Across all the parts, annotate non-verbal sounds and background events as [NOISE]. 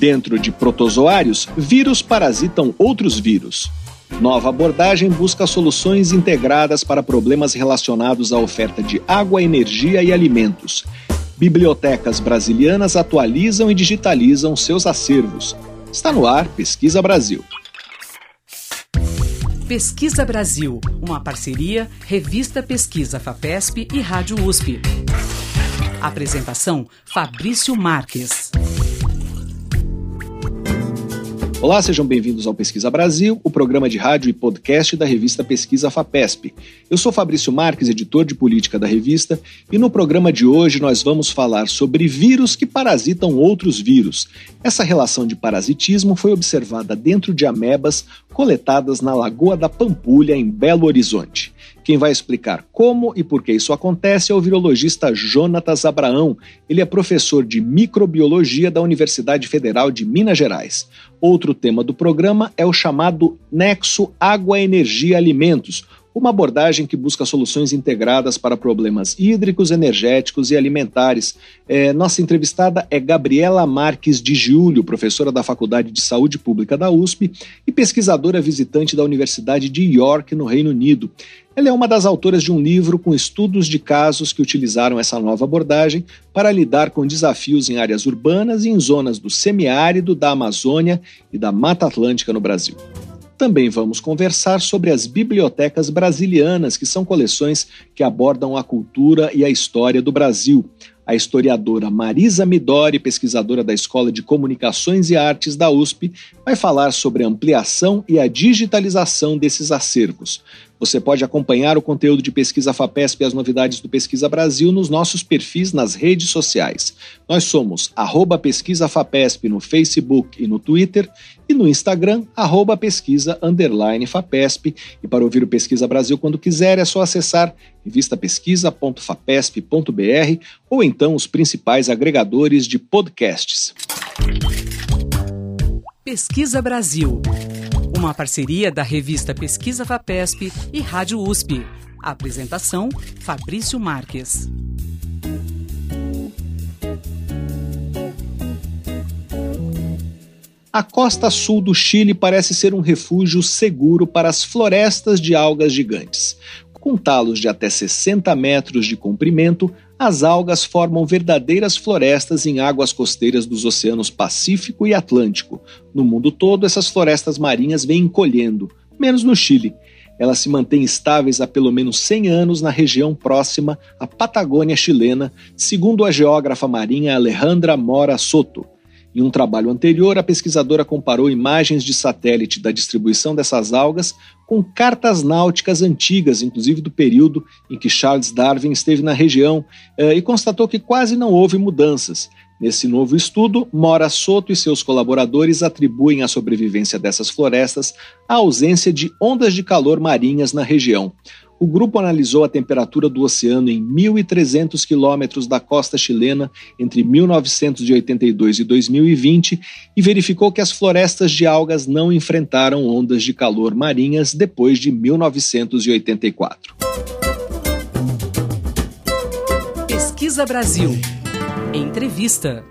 Dentro de protozoários, vírus parasitam outros vírus. Nova abordagem busca soluções integradas para problemas relacionados à oferta de água, energia e alimentos. Bibliotecas brasilianas atualizam e digitalizam seus acervos. Está no ar Pesquisa Brasil. Pesquisa Brasil, uma parceria Revista Pesquisa FAPESP e Rádio USP. Apresentação Fabrício Marques. Olá, sejam bem-vindos ao Pesquisa Brasil, o programa de rádio e podcast da revista Pesquisa FAPESP. Eu sou Fabrício Marques, editor de política da revista, e no programa de hoje nós vamos falar sobre vírus que parasitam outros vírus. Essa relação de parasitismo foi observada dentro de amebas coletadas na Lagoa da Pampulha, em Belo Horizonte. Quem vai explicar como e por que isso acontece é o virologista Jonatas Abraão. Ele é professor de microbiologia da Universidade Federal de Minas Gerais. Outro tema do programa é o chamado Nexo Água, Energia Alimentos, uma abordagem que busca soluções integradas para problemas hídricos, energéticos e alimentares. É, nossa entrevistada é Gabriela Marques de Giulio, professora da Faculdade de Saúde Pública da USP e pesquisadora visitante da Universidade de York, no Reino Unido. Ela é uma das autoras de um livro com estudos de casos que utilizaram essa nova abordagem para lidar com desafios em áreas urbanas e em zonas do semiárido, da Amazônia e da Mata Atlântica no Brasil. Também vamos conversar sobre as bibliotecas brasilianas, que são coleções que abordam a cultura e a história do Brasil. A historiadora Marisa Midori, pesquisadora da Escola de Comunicações e Artes da USP, vai falar sobre a ampliação e a digitalização desses acervos. Você pode acompanhar o conteúdo de Pesquisa FAPESP e as novidades do Pesquisa Brasil nos nossos perfis nas redes sociais. Nós somos arroba Pesquisa FAPESP no Facebook e no Twitter e no Instagram, arroba pesquisa FAPESP. E para ouvir o Pesquisa Brasil quando quiser, é só acessar revistapesquisa.fapesp.br ou então os principais agregadores de podcasts. Pesquisa Brasil. Uma parceria da revista Pesquisa FAPESP e Rádio USP. apresentação: Fabrício Marques. A costa sul do Chile parece ser um refúgio seguro para as florestas de algas gigantes. Com talos de até 60 metros de comprimento, as algas formam verdadeiras florestas em águas costeiras dos oceanos Pacífico e Atlântico. No mundo todo, essas florestas marinhas vêm encolhendo, menos no Chile. Elas se mantêm estáveis há pelo menos 100 anos na região próxima à Patagônia chilena, segundo a geógrafa marinha Alejandra Mora Soto. Em um trabalho anterior, a pesquisadora comparou imagens de satélite da distribuição dessas algas com cartas náuticas antigas, inclusive do período em que Charles Darwin esteve na região, eh, e constatou que quase não houve mudanças. Nesse novo estudo, Mora Soto e seus colaboradores atribuem a sobrevivência dessas florestas à ausência de ondas de calor marinhas na região o grupo analisou a temperatura do oceano em 1.300 quilômetros da costa chilena entre 1982 e 2020 e verificou que as florestas de algas não enfrentaram ondas de calor marinhas depois de 1984. Pesquisa Brasil. Entrevista.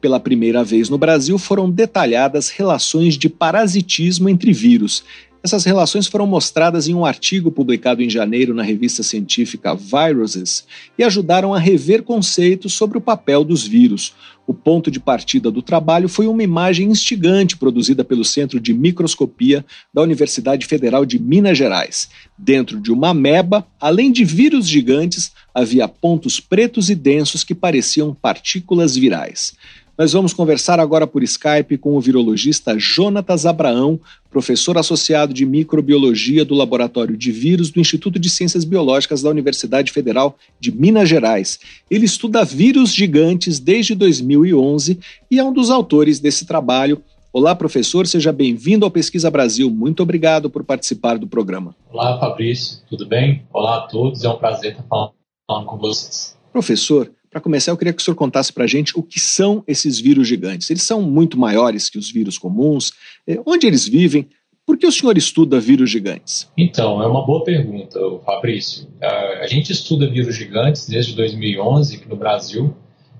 Pela primeira vez no Brasil foram detalhadas relações de parasitismo entre vírus. Essas relações foram mostradas em um artigo publicado em janeiro na revista científica Viruses e ajudaram a rever conceitos sobre o papel dos vírus. O ponto de partida do trabalho foi uma imagem instigante produzida pelo Centro de Microscopia da Universidade Federal de Minas Gerais. Dentro de uma ameba, além de vírus gigantes, havia pontos pretos e densos que pareciam partículas virais. Nós vamos conversar agora por Skype com o virologista Jonatas Abraão, professor associado de microbiologia do Laboratório de Vírus do Instituto de Ciências Biológicas da Universidade Federal de Minas Gerais. Ele estuda vírus gigantes desde 2011 e é um dos autores desse trabalho. Olá, professor, seja bem-vindo ao Pesquisa Brasil. Muito obrigado por participar do programa. Olá, Fabrício, tudo bem? Olá a todos, é um prazer estar falando com vocês. Professor, para começar, eu queria que o senhor contasse para a gente o que são esses vírus gigantes. Eles são muito maiores que os vírus comuns? É, onde eles vivem? Por que o senhor estuda vírus gigantes? Então, é uma boa pergunta, Fabrício. A gente estuda vírus gigantes desde 2011 aqui no Brasil,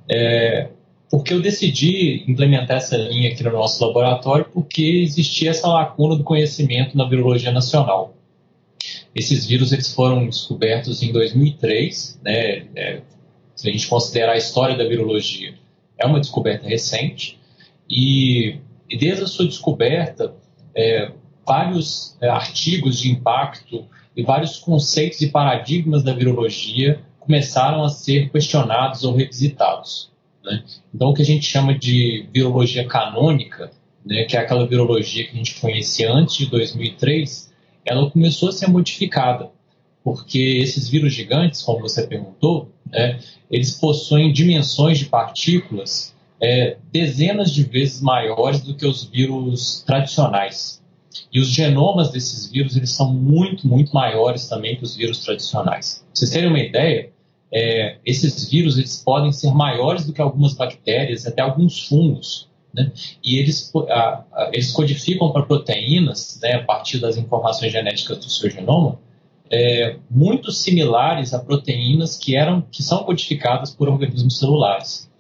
é, porque eu decidi implementar essa linha aqui no nosso laboratório porque existia essa lacuna do conhecimento na virologia nacional. Esses vírus eles foram descobertos em 2003, né? Se a gente considerar a história da virologia, é uma descoberta recente e, e desde a sua descoberta, é, vários é, artigos de impacto e vários conceitos e paradigmas da virologia começaram a ser questionados ou revisitados. Né? Então, o que a gente chama de virologia canônica, né, que é aquela virologia que a gente conhecia antes de 2003, ela começou a ser modificada, porque esses vírus gigantes, como você perguntou, né, eles possuem dimensões de partículas é, dezenas de vezes maiores do que os vírus tradicionais. E os genomas desses vírus eles são muito, muito maiores também que os vírus tradicionais. Pra vocês terem uma ideia, é, esses vírus eles podem ser maiores do que algumas bactérias, até alguns fungos. Né? E eles, a, a, eles codificam para proteínas, né, a partir das informações genéticas do seu genoma, é, muito similares a proteínas que, eram, que são codificadas por organismos celulares.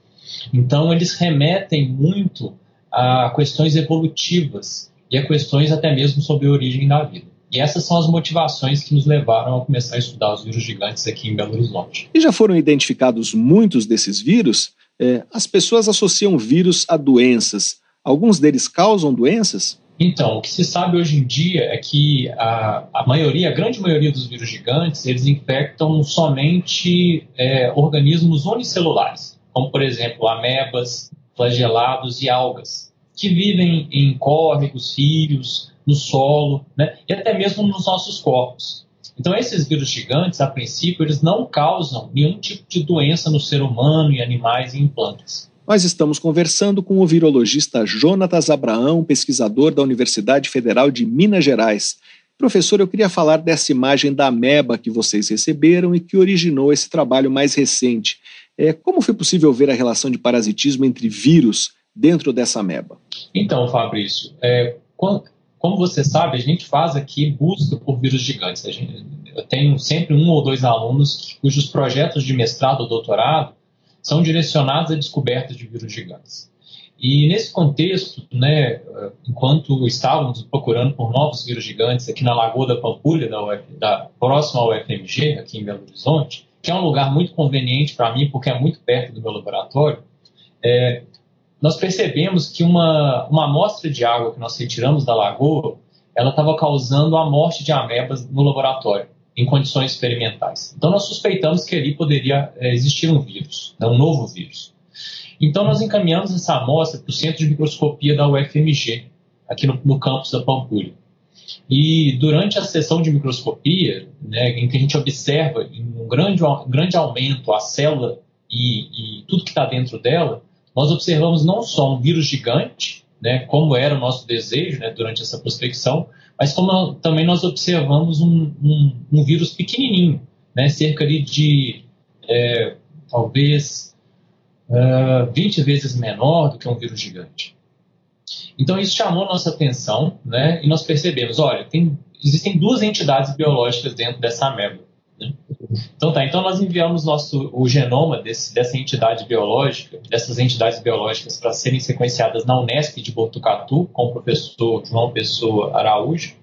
Então, eles remetem muito a questões evolutivas e a questões até mesmo sobre a origem da vida. E essas são as motivações que nos levaram a começar a estudar os vírus gigantes aqui em Belo Horizonte. E já foram identificados muitos desses vírus? É, as pessoas associam vírus a doenças. Alguns deles causam doenças? Então, o que se sabe hoje em dia é que a, a maioria, a grande maioria dos vírus gigantes, eles infectam somente é, organismos unicelulares, como por exemplo amebas, flagelados e algas, que vivem em córregos, rios, no solo, né? e até mesmo nos nossos corpos. Então, esses vírus gigantes, a princípio, eles não causam nenhum tipo de doença no ser humano, em animais e em plantas. Nós estamos conversando com o virologista Jonatas Abraão, pesquisador da Universidade Federal de Minas Gerais. Professor, eu queria falar dessa imagem da ameba que vocês receberam e que originou esse trabalho mais recente. É, como foi possível ver a relação de parasitismo entre vírus dentro dessa ameba? Então, Fabrício, é, como você sabe, a gente faz aqui busca por vírus gigantes. Eu tenho sempre um ou dois alunos cujos projetos de mestrado ou doutorado são direcionados à descoberta de vírus gigantes. E nesse contexto, né, enquanto estávamos procurando por novos vírus gigantes aqui na Lagoa da Pampulha, da, Uf, da próxima ao UFMG, aqui em Belo Horizonte, que é um lugar muito conveniente para mim, porque é muito perto do meu laboratório, é, nós percebemos que uma, uma amostra de água que nós retiramos da lagoa, ela estava causando a morte de amebas no laboratório, em condições experimentais. Então nós suspeitamos que ali poderia é, existir um vírus, né, um novo vírus. Então nós encaminhamos essa amostra para o Centro de Microscopia da UFMG, aqui no, no campus da Pampulha. E durante a sessão de microscopia, né, em que a gente observa um grande, um grande aumento a célula e, e tudo que está dentro dela, nós observamos não só um vírus gigante, né, como era o nosso desejo né, durante essa prospecção, mas como também nós observamos um, um, um vírus pequenininho, né, cerca de é, talvez uh, 20 vezes menor do que um vírus gigante. Então isso chamou nossa atenção né, e nós percebemos, olha, tem, existem duas entidades biológicas dentro dessa ameba. Então tá, então nós enviamos nosso, o genoma desse, dessa entidade biológica, dessas entidades biológicas para serem sequenciadas na Unesp de Botucatu com o professor João Pessoa Araújo.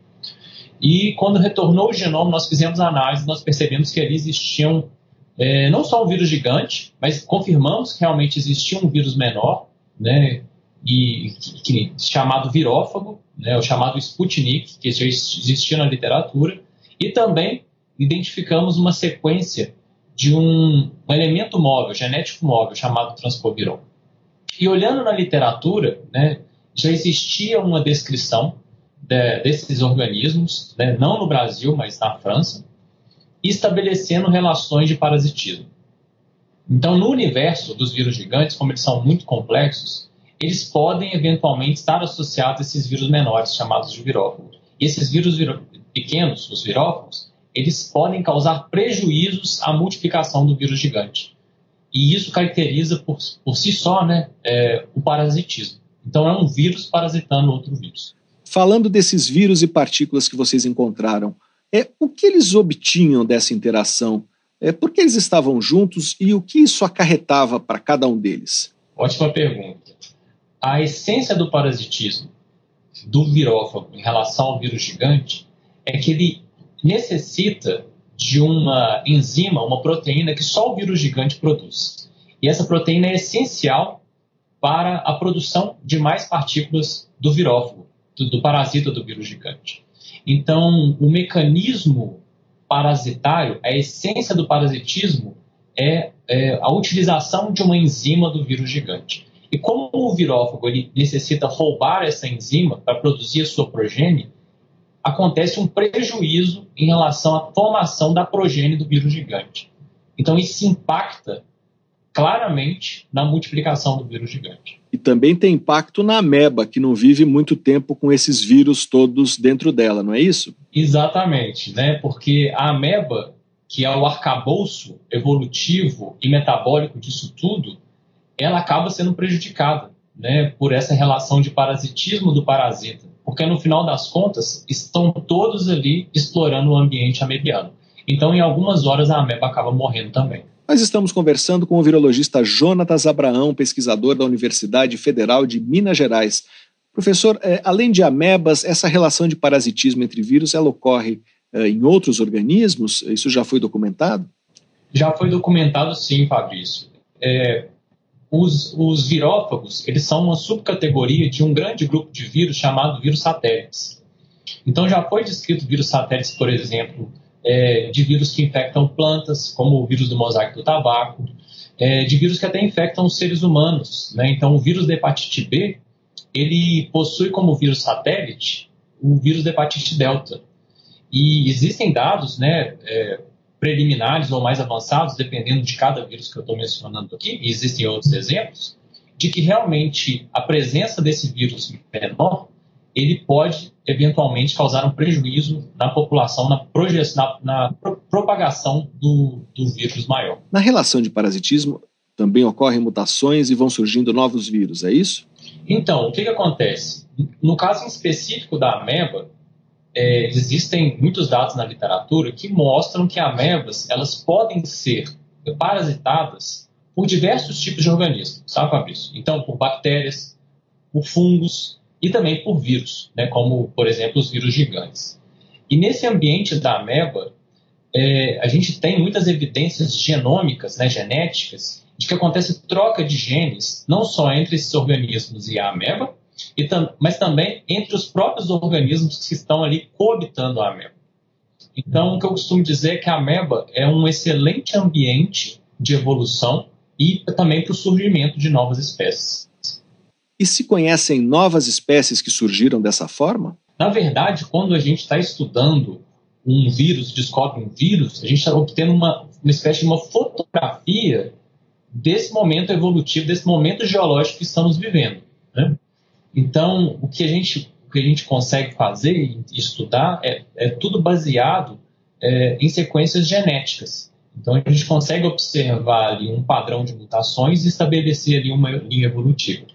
E quando retornou o genoma, nós fizemos a análise, nós percebemos que ali existiam é, não só um vírus gigante, mas confirmamos que realmente existia um vírus menor, né, e que, chamado virófago, né, o chamado Sputnik, que já existia na literatura, e também identificamos uma sequência de um, elemento móvel, genético móvel, chamado transpoviron. E olhando na literatura, né, já existia uma descrição de, desses organismos, né, não no Brasil, mas na França, estabelecendo relações de parasitismo. Então, no universo dos vírus gigantes, como eles são muito complexos, eles podem eventualmente estar associados a esses vírus menores, chamados de virófagos. E esses vírus pequenos, os virófagos, eles podem causar prejuízos à multiplicação do vírus gigante. E isso caracteriza por, por si só né, é, o parasitismo. Então é um vírus parasitando outro vírus. Falando desses vírus e partículas que vocês encontraram, é, o que eles obtinham dessa interação? É, por que eles estavam juntos e o que isso acarretava para cada um deles? Ótima pergunta. A essência do parasitismo do virófago em relação ao vírus gigante é que ele necessita de uma enzima, uma proteína que só o vírus gigante produz. E essa proteína é essencial para a produção de mais partículas do virófago, do, parasita do vírus gigante. Então, o mecanismo parasitário, a essência do parasitismo é, é, a utilização de uma enzima do vírus gigante. E como o virófago ele necessita roubar essa enzima para produzir a sua progenie, acontece um prejuízo em relação à formação da progenie do vírus gigante. Então isso impacta claramente na multiplicação do vírus gigante. E também tem impacto na ameba, que não vive muito tempo com esses vírus todos dentro dela, não é isso? Exatamente, né? Porque a ameba, que é o arcabouço evolutivo e metabólico disso tudo, ela acaba sendo prejudicada, né, por essa relação de parasitismo do parasita porque no final das contas estão todos ali explorando o ambiente amebiano. Então, em algumas horas, a ameba acaba morrendo também. Nós estamos conversando com o virologista Jonatas Abraão, pesquisador da Universidade Federal de Minas Gerais. Professor, é, além de amebas, essa relação de parasitismo entre vírus ela ocorre é, em outros organismos? Isso já foi documentado? Já foi documentado, sim, Fabrício. É, os, os virófagos, eles são uma subcategoria de um grande grupo de vírus chamado vírus satélites. Então já foi descrito vírus satélites, por exemplo, é, de vírus que infectam plantas, como o vírus do mosaico do tabaco, é, de vírus que até infectam os seres humanos. Né? Então o vírus da hepatite B, ele possui como vírus satélite o vírus da hepatite delta. E existem dados, né, é, preliminares ou mais avançados, dependendo de cada vírus que eu estou mencionando aqui, e existem outros exemplos, de que realmente a presença desse vírus menor ele pode eventualmente causar um prejuízo na população, na, na, na pro propagação do, do vírus maior. Na relação de parasitismo, também ocorrem mutações e vão surgindo novos vírus, é isso? Então, o que, que acontece? No caso específico da ameba, é, existem muitos dados na literatura que mostram que amebas elas podem ser parasitadas por diversos tipos de organismos, sabe, Fabrício? Então, por bactérias, por fungos e também por vírus, né, como, por exemplo, os vírus gigantes. E nesse ambiente da ameba, é, a gente tem muitas evidências genômicas, né, genéticas, de que acontece troca de genes, não só entre esses organismos e a ameba, tam, mas também entre os próprios organismos que estão ali coabitando a ameba. Então, o que eu costumo dizer é que a ameba é um excelente ambiente de evolução e também para o surgimento de novas espécies. E se conhecem novas espécies que surgiram dessa forma? Na verdade, quando a gente está estudando um vírus, descobre um vírus, a gente está obtendo uma, uma espécie de uma fotografia desse momento evolutivo, desse momento geológico que estamos vivendo. Né? Então, o que a gente, o que a gente consegue fazer e estudar é, é tudo baseado é, em sequências genéticas. Então, a gente consegue observar ali um padrão de mutações e estabelecer ali uma linha evolutiva.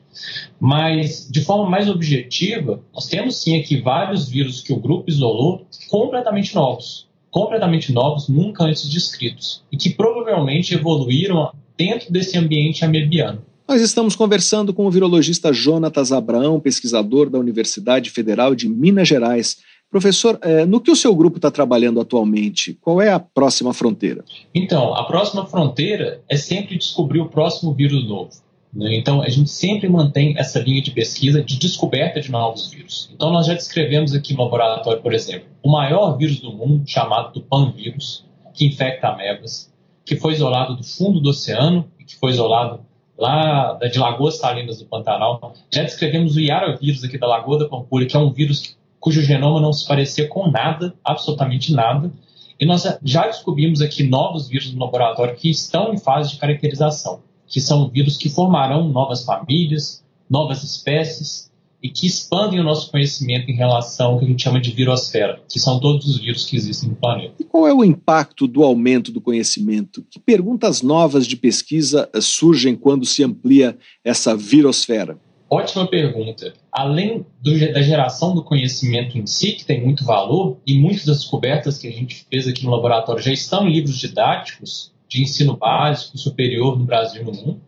Mas, de forma mais objetiva, nós temos sim aqui vários vírus que o grupo isolou completamente novos. Completamente novos, nunca antes descritos. E que provavelmente evoluíram dentro desse ambiente amebiano. Nós estamos conversando com o virologista Jonatas Abraão, pesquisador da Universidade Federal de Minas Gerais. Professor, eh, no que o seu grupo está trabalhando atualmente? Qual é a próxima fronteira? Então, a próxima fronteira é sempre descobrir o próximo vírus novo. Né? Então, a gente sempre mantém essa linha de pesquisa de descoberta de novos vírus. Então, nós já descrevemos aqui no laboratório, por exemplo, o maior vírus do mundo, chamado do panvírus, que infecta amebas, que foi isolado do fundo do oceano e que foi isolado lá de Lagoas Salinas do Pantanal. Já descrevemos o Yara vírus aqui da Lagoa da Pampulha, que é um vírus cujo genoma não se parecia com nada, absolutamente nada. E nós já descobrimos aqui novos vírus no laboratório que estão em fase de caracterização, que são vírus que formarão novas famílias, novas espécies e que expandem o nosso conhecimento em relação ao que a gente chama de virosfera, que são todos os vírus que existem no planeta. E qual é o impacto do aumento do conhecimento? Que perguntas novas de pesquisa surgem quando se amplia essa virosfera? Ótima pergunta. Além do, da geração do conhecimento em si, que tem muito valor, e muitas das descobertas que a gente fez aqui no laboratório já estão em livros didáticos de ensino básico, superior no Brasil e no mundo,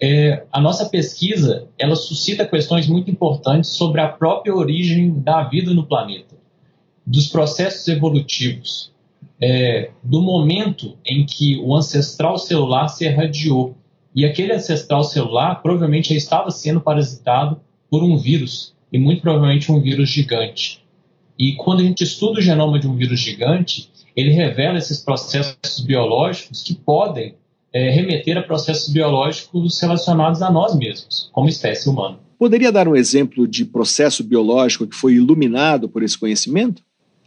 é, a nossa pesquisa ela suscita questões muito importantes sobre a própria origem da vida no planeta, dos processos evolutivos, é, do momento em que o ancestral celular se irradiou. E aquele ancestral celular provavelmente já estava sendo parasitado por um vírus, e muito provavelmente um vírus gigante. E quando a gente estuda o genoma de um vírus gigante, ele revela esses processos biológicos que podem é, remeter a processos biológicos relacionados a nós mesmos, como espécie humana. Poderia dar um exemplo de processo biológico que foi iluminado por esse conhecimento?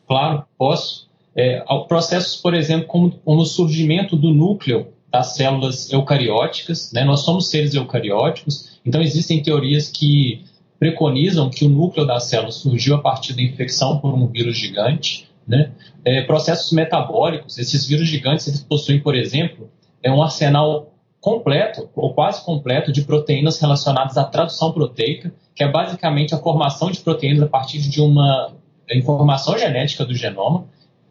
Claro, posso. É, processos, por exemplo, como, como, o surgimento do núcleo das células eucarióticas. Né? Nós somos seres eucarióticos, então existem teorias que preconizam que o núcleo da célula surgiu a partir da infecção por um vírus gigante. Né? É, processos metabólicos, esses vírus gigantes eles possuem, por exemplo, é um arsenal completo, ou quase completo, de proteínas relacionadas à tradução proteica, que é basicamente a formação de proteínas a partir de uma informação genética do genoma.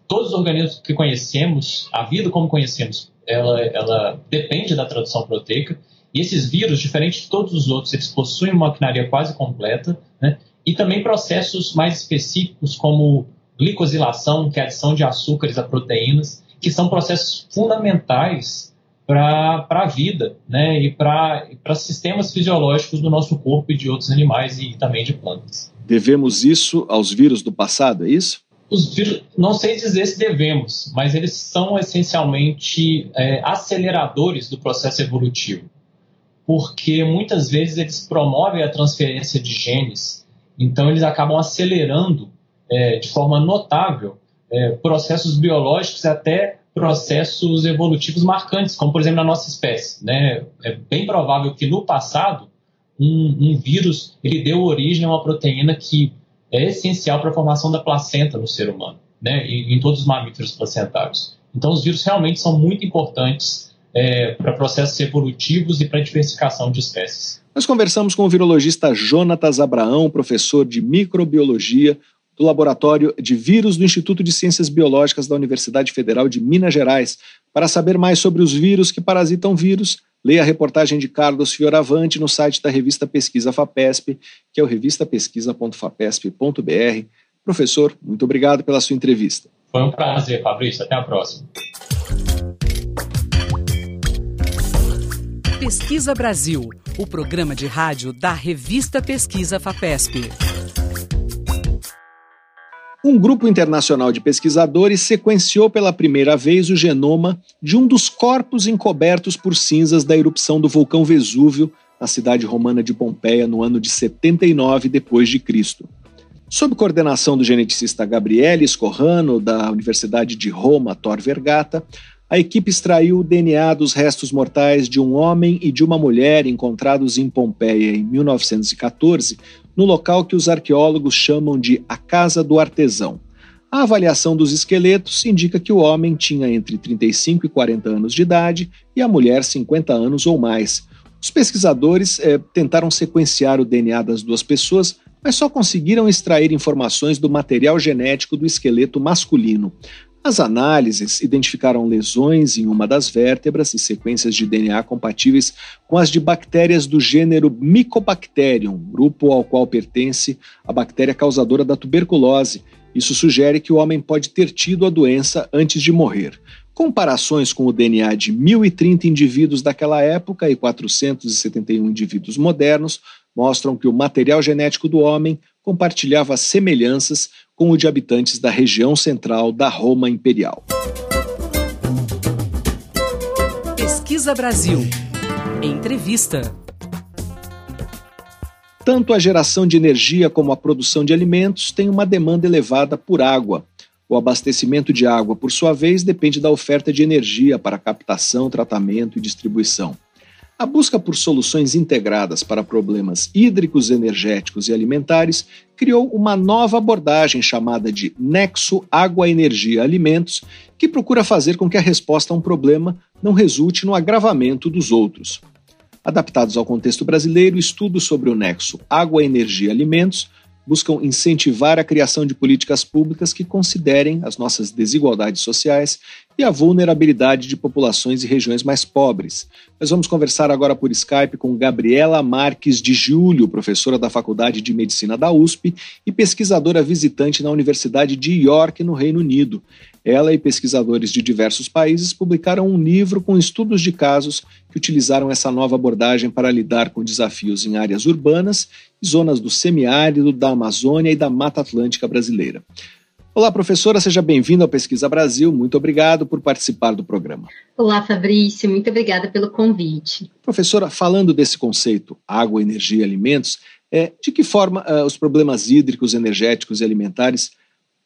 Todos os organismos que conhecemos, a vida como conhecemos, ela, ela depende da tradução proteica. E esses vírus, diferente de todos os outros, eles possuem uma maquinaria quase completa, né? e também processos mais específicos, como glicosilação, que é a adição de açúcares a proteínas, que são processos fundamentais para a vida né? e para sistemas fisiológicos do nosso corpo e de outros animais e também de plantas. Devemos isso aos vírus do passado, é isso? Os vírus, não sei dizer se devemos, mas eles são essencialmente é, aceleradores do processo evolutivo, porque muitas vezes eles promovem a transferência de genes, então eles acabam acelerando é, de forma notável é, processos biológicos até processos evolutivos marcantes, como por exemplo na nossa espécie. Né? É bem provável que no passado um, um vírus ele deu origem a uma proteína que é essencial para a formação da placenta no ser humano, né? E, em todos os mamíferos placentários. Então os vírus realmente são muito importantes é, para processos evolutivos e para a diversificação de espécies. Nós conversamos com o virologista Jonatas Abraão, professor de microbiologia do Laboratório de Vírus do Instituto de Ciências Biológicas da Universidade Federal de Minas Gerais. Para saber mais sobre os vírus que parasitam vírus, leia a reportagem de Carlos Fioravante no site da revista Pesquisa FAPESP, que é o revistapesquisa.fapesp.br. Professor, muito obrigado pela sua entrevista. Foi um prazer, Fabrício. Até a próxima. Pesquisa Brasil, o programa de rádio da revista Pesquisa FAPESP. Um grupo internacional de pesquisadores sequenciou pela primeira vez o genoma de um dos corpos encobertos por cinzas da erupção do vulcão Vesúvio na cidade romana de Pompeia no ano de 79 depois de Cristo. Sob coordenação do geneticista Gabriele Scorrano da Universidade de Roma, Tor Vergata, a equipe extraiu o DNA dos restos mortais de um homem e de uma mulher encontrados em Pompeia em 1914 no local que os arqueólogos chamam de a Casa do Artesão. A avaliação dos esqueletos indica que o homem tinha entre 35 e 40 anos de idade e a mulher 50 anos ou mais. Os pesquisadores eh, tentaram sequenciar o DNA das duas pessoas, mas só conseguiram extrair informações do material genético do esqueleto masculino. As análises identificaram lesões em uma das vértebras e sequências de DNA compatíveis com as de bactérias do gênero Mycobacterium, grupo ao qual pertence a bactéria causadora da tuberculose. Isso sugere que o homem pode ter tido a doença antes de morrer. Comparações com o DNA de 1.030 indivíduos daquela época e 471 indivíduos modernos mostram que o material genético do homem compartilhava semelhanças com o de habitantes da região central da Roma Imperial. Pesquisa Brasil. Entrevista. Tanto a geração de energia como a produção de alimentos têm uma demanda elevada por água. O abastecimento de água, por sua vez, depende da oferta de energia para captação, tratamento e distribuição. A busca por soluções integradas para problemas hídricos, energéticos e alimentares criou uma nova abordagem chamada de Nexo Água, Energia Alimentos, que procura fazer com que a resposta a um problema não resulte no agravamento dos outros. Adaptados ao contexto brasileiro, estudos sobre o nexo água, energia, alimentos buscam incentivar a criação de políticas públicas que considerem as nossas desigualdades sociais e a vulnerabilidade de populações e regiões mais pobres. Nós vamos conversar agora por Skype com Gabriela Marques de Júlio, professora da Faculdade de Medicina da USP e pesquisadora visitante na Universidade de York, no Reino Unido. Ela e pesquisadores de diversos países publicaram um livro com estudos de casos que utilizaram essa nova abordagem para lidar com desafios em áreas urbanas e zonas do semiárido, da Amazônia e da Mata Atlântica brasileira. Olá, professora, seja bem-vinda ao Pesquisa Brasil. Muito obrigado por participar do programa. Olá, Fabrício, muito obrigada pelo convite. Professora, falando desse conceito água, energia e alimentos, é, de que forma uh, os problemas hídricos, energéticos e alimentares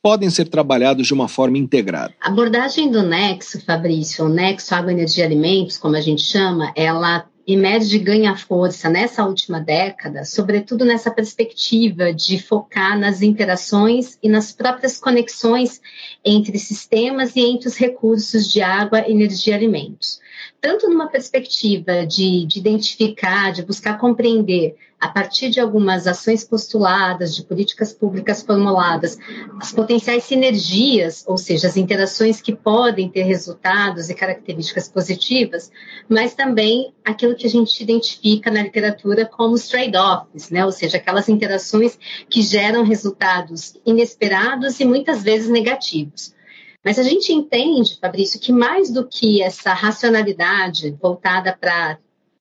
podem ser trabalhados de uma forma integrada. A abordagem do Nexo, Fabrício, o Nexo Água, Energia e Alimentos, como a gente chama, ela emerge e ganha força nessa última década, sobretudo nessa perspectiva de focar nas interações e nas próprias conexões entre sistemas e entre os recursos de água, energia e alimentos tanto numa perspectiva de, de, identificar, de buscar compreender, a partir de algumas ações postuladas, de políticas públicas formuladas, as potenciais sinergias, ou seja, as interações que podem ter resultados e características positivas, mas também aquilo que a gente identifica na literatura como os trade-offs, né? ou seja, aquelas interações que geram resultados inesperados e muitas vezes negativos. Mas a gente entende, Fabrício, que mais do que essa racionalidade voltada para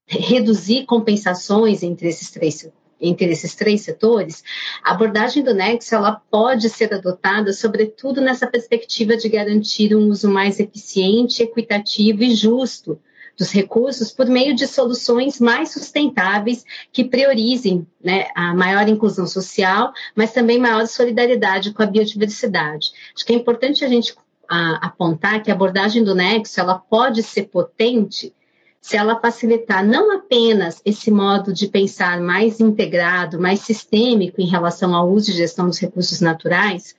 reduzir compensações entre esses três entre esses três setores, a abordagem do Nexo ela pode ser adotada, sobretudo nessa perspectiva de garantir um uso mais eficiente, equitativo e justo dos recursos por meio de soluções mais sustentáveis que priorizem né, a maior inclusão social, mas também maior solidariedade com a biodiversidade. Acho que é importante a gente a, apontar que a abordagem do nexo ela pode ser potente se ela facilitar não apenas esse modo de pensar mais integrado, mais sistêmico em relação ao uso e gestão dos recursos naturais,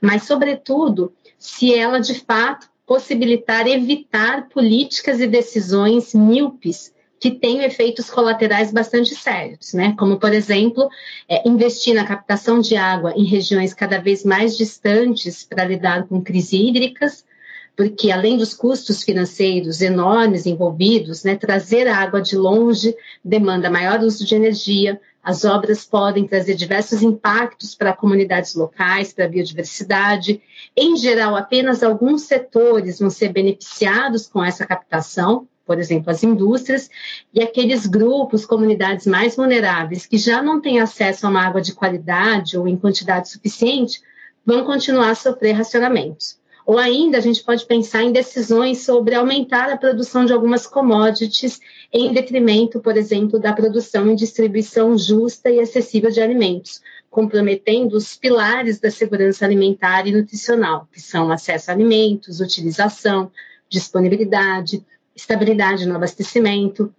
mas, sobretudo, se ela de fato possibilitar evitar políticas e decisões míopes que têm efeitos colaterais bastante sérios, né? Como, por exemplo, é, investir na captação de água em regiões cada vez mais distantes para lidar com crises hídricas, porque além dos custos financeiros enormes envolvidos, né, trazer a água de longe demanda maior uso de energia, as obras podem trazer diversos impactos para comunidades locais, para a biodiversidade. Em geral, apenas alguns setores vão ser beneficiados com essa captação, por exemplo, as indústrias, e aqueles grupos, comunidades mais vulneráveis, que já não têm acesso a uma água de qualidade ou em quantidade suficiente, vão continuar a sofrer racionamentos. Ou ainda a gente pode pensar em decisões sobre aumentar a produção de algumas commodities em detrimento, por exemplo, da produção e distribuição justa e acessível de alimentos, comprometendo os pilares da segurança alimentar e nutricional, que são acesso a alimentos, utilização, disponibilidade, estabilidade no abastecimento.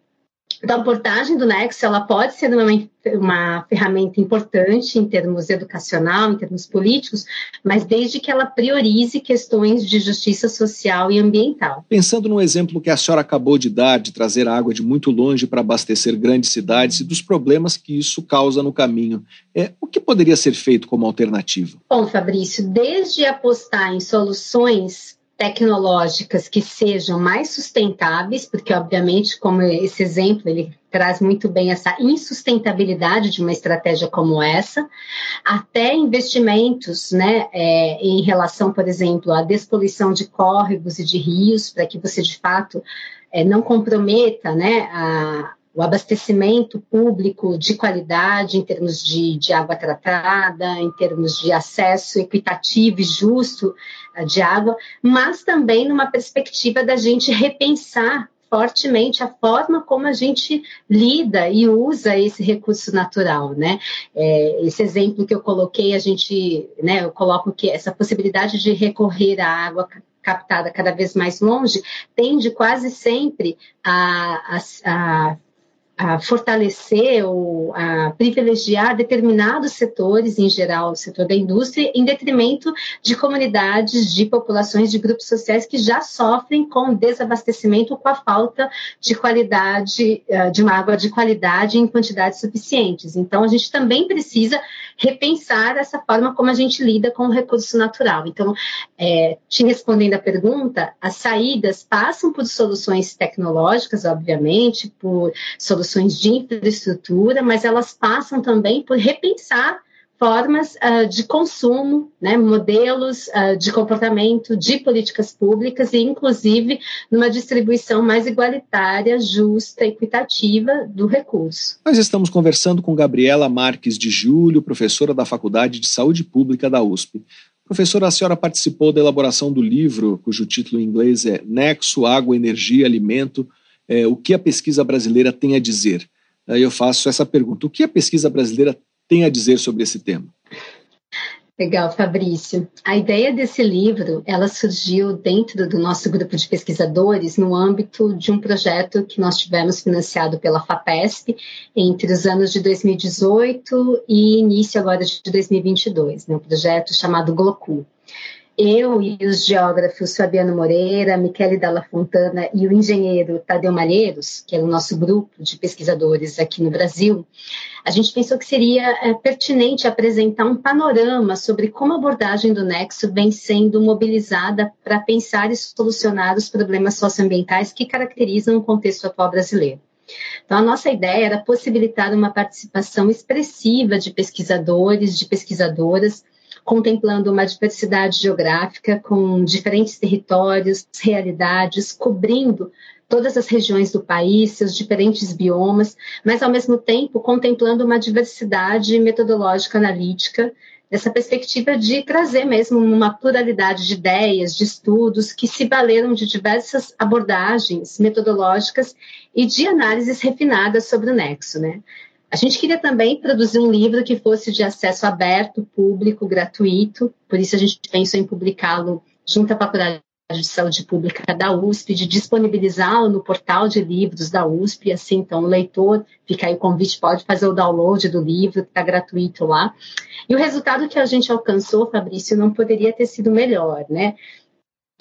Então, a abordagem do Nexo ela pode ser uma, uma ferramenta importante em termos educacional, em termos políticos, mas desde que ela priorize questões de justiça social e ambiental. Pensando no exemplo que a senhora acabou de dar, de trazer água de muito longe para abastecer grandes cidades e dos problemas que isso causa no caminho, é, o que poderia ser feito como alternativa? Bom, Fabrício, desde apostar em soluções tecnológicas que sejam mais sustentáveis, porque obviamente, como esse exemplo, ele traz muito bem essa insustentabilidade de uma estratégia como essa, até investimentos, né, é, em relação, por exemplo, à despoluição de córregos e de rios, para que você de fato é, não comprometa, né, a, o abastecimento público de qualidade em termos de, de, água tratada, em termos de acesso equitativo e justo eh, de água, mas também numa perspectiva da gente repensar fortemente a forma como a gente lida e usa esse recurso natural, né? É, esse exemplo que eu coloquei, a gente, né, eu coloco que essa possibilidade de recorrer à água captada cada vez mais longe tende quase sempre a, a, a a fortalecer ou a privilegiar determinados setores, em geral o setor da indústria, em detrimento de comunidades, de populações, de grupos sociais que já sofrem com desabastecimento, com a falta de qualidade, eh, de uma água de qualidade em quantidades suficientes. Então, a gente também precisa repensar essa forma como a gente lida com o recurso natural. Então, é, te respondendo a pergunta, as saídas passam por soluções tecnológicas, obviamente, por soluções de infraestrutura, mas elas passam também por repensar formas uh, de consumo, né, modelos uh, de comportamento, de políticas públicas e, inclusive, numa distribuição mais igualitária, justa, equitativa do recurso. Nós estamos conversando com Gabriela Marques de Júlio, professora da Faculdade de Saúde Pública da USP. Professora, a senhora participou da elaboração do livro, cujo título em inglês é Nexo, Água, Energia, Alimento, é, o que a pesquisa brasileira tem a dizer? Aí eu faço essa pergunta: o que a pesquisa brasileira tem a dizer sobre esse tema? Legal, Fabrício. A ideia desse livro, ela surgiu dentro do nosso grupo de pesquisadores no âmbito de um projeto que nós tivemos financiado pela FAPESP entre os anos de 2018 e início agora de 2022, né, um projeto chamado GLOCU eu e os geógrafos Fabiano Moreira, Michele Dalla Fontana e o engenheiro Tadeu Malheiros, que é o nosso grupo de pesquisadores aqui no Brasil, a gente pensou que seria é, pertinente apresentar um panorama sobre como a abordagem do Nexo vem sendo mobilizada para pensar e solucionar os problemas socioambientais que caracterizam o contexto atual brasileiro. Então, a nossa ideia era possibilitar uma participação expressiva de pesquisadores, de pesquisadoras, contemplando uma diversidade geográfica com diferentes territórios, realidades, cobrindo todas as regiões do país, seus diferentes biomas, mas ao mesmo tempo contemplando uma diversidade metodológica analítica, essa perspectiva de trazer mesmo uma pluralidade de ideias, de estudos que se valeram de diversas abordagens metodológicas e de análises refinadas sobre o nexo, né? A gente queria também produzir um livro que fosse de acesso aberto, público, gratuito, por isso a gente pensou em publicá-lo junto à Faculdade de Saúde Pública da USP, de disponibilizá-lo no portal de livros da USP, assim, então o leitor, fica aí o convite, pode fazer o download do livro, está gratuito lá. E o resultado que a gente alcançou, Fabrício, não poderia ter sido melhor, né?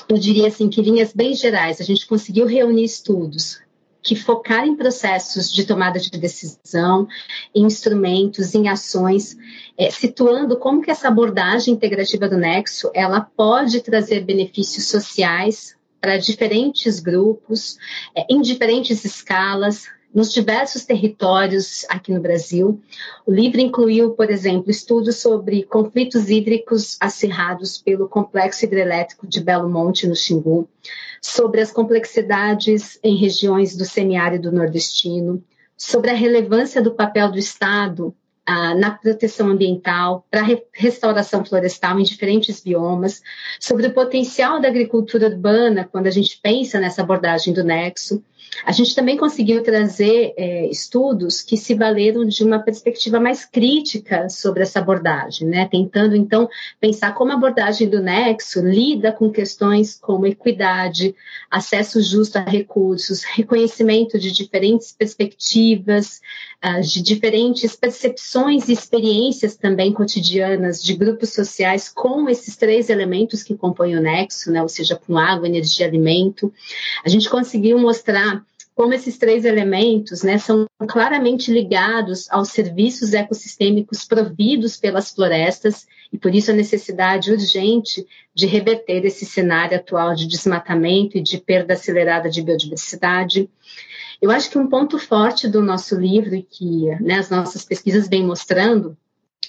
Eu diria assim que, linhas bem gerais, a gente conseguiu reunir estudos que focar em processos de tomada de decisão, em instrumentos, em ações, é, situando como que essa abordagem integrativa do Nexo ela pode trazer benefícios sociais para diferentes grupos, é, em diferentes escalas, nos diversos territórios aqui no Brasil. O livro incluiu, por exemplo, estudos sobre conflitos hídricos acirrados pelo complexo hidrelétrico de Belo Monte, no Xingu, sobre as complexidades em regiões do semiárido nordestino, sobre a relevância do papel do Estado ah, na proteção ambiental, para a re restauração florestal em diferentes biomas, sobre o potencial da agricultura urbana, quando a gente pensa nessa abordagem do nexo, a gente também conseguiu trazer é, estudos que se valeram de uma perspectiva mais crítica sobre essa abordagem, né? tentando então pensar como a abordagem do Nexo lida com questões como equidade, acesso justo a recursos, reconhecimento de diferentes perspectivas, uh, de diferentes percepções e experiências também cotidianas de grupos sociais com esses três elementos que compõem o Nexo, né? ou seja, com água, energia, alimento. A gente conseguiu mostrar como esses três elementos né, são claramente ligados aos serviços ecossistêmicos providos pelas florestas e por isso a necessidade urgente de reverter esse cenário atual de desmatamento e de perda acelerada de biodiversidade. Eu acho que um ponto forte do nosso livro e que né, as nossas pesquisas vêm mostrando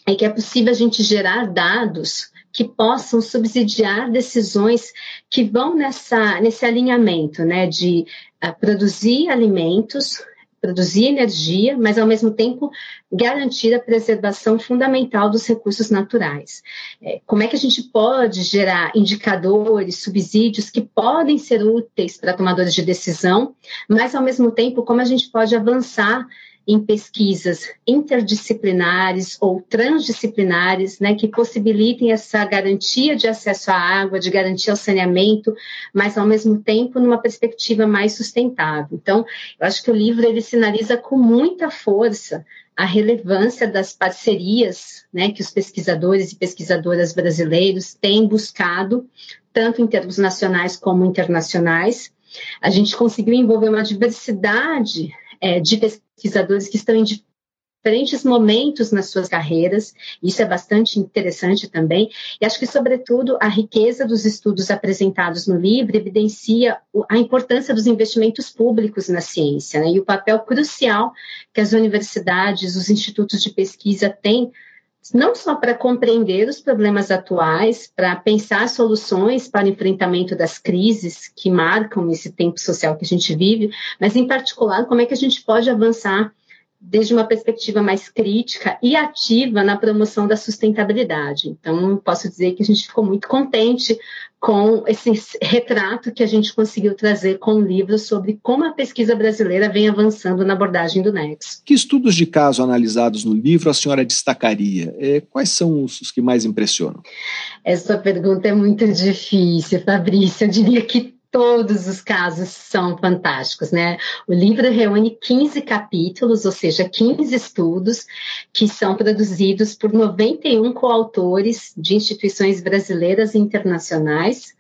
é que é possível a gente gerar dados que possam subsidiar decisões que vão nessa, nesse alinhamento, né, de uh, produzir alimentos, produzir energia, mas ao mesmo tempo garantir a preservação fundamental dos recursos naturais. É, como é que a gente pode gerar indicadores, subsídios que podem ser úteis para tomadores de decisão, mas ao mesmo tempo como a gente pode avançar em pesquisas interdisciplinares ou transdisciplinares, né, que possibilitem essa garantia de acesso à água, de garantia ao saneamento, mas ao mesmo tempo numa perspectiva mais sustentável. Então, eu acho que o livro ele sinaliza com muita força a relevância das parcerias né, que os pesquisadores e pesquisadoras brasileiros têm buscado, tanto em termos nacionais como internacionais. A gente conseguiu envolver uma diversidade é, de pesquisadores que estão em diferentes momentos nas suas carreiras, isso é bastante interessante também, e acho que, sobretudo, a riqueza dos estudos apresentados no livro evidencia a importância dos investimentos públicos na ciência né, e o papel crucial que as universidades, os institutos de pesquisa têm não só para compreender os problemas atuais, para pensar soluções para o enfrentamento das crises que marcam esse tempo social que a gente vive, mas, em particular, como é que a gente pode avançar desde uma perspectiva mais crítica e ativa na promoção da sustentabilidade. Então, posso dizer que a gente ficou muito contente com esse retrato que a gente conseguiu trazer com o livro sobre como a pesquisa brasileira vem avançando na abordagem do Nexo. Que estudos de caso analisados no livro a senhora destacaria? É, quais são os que mais impressionam? Essa pergunta é muito difícil, Fabrício. Eu diria que todos os casos são fantásticos, né? O livro reúne 15 capítulos, ou seja, 15 estudos que são produzidos por 91 coautores de instituições brasileiras e internacionais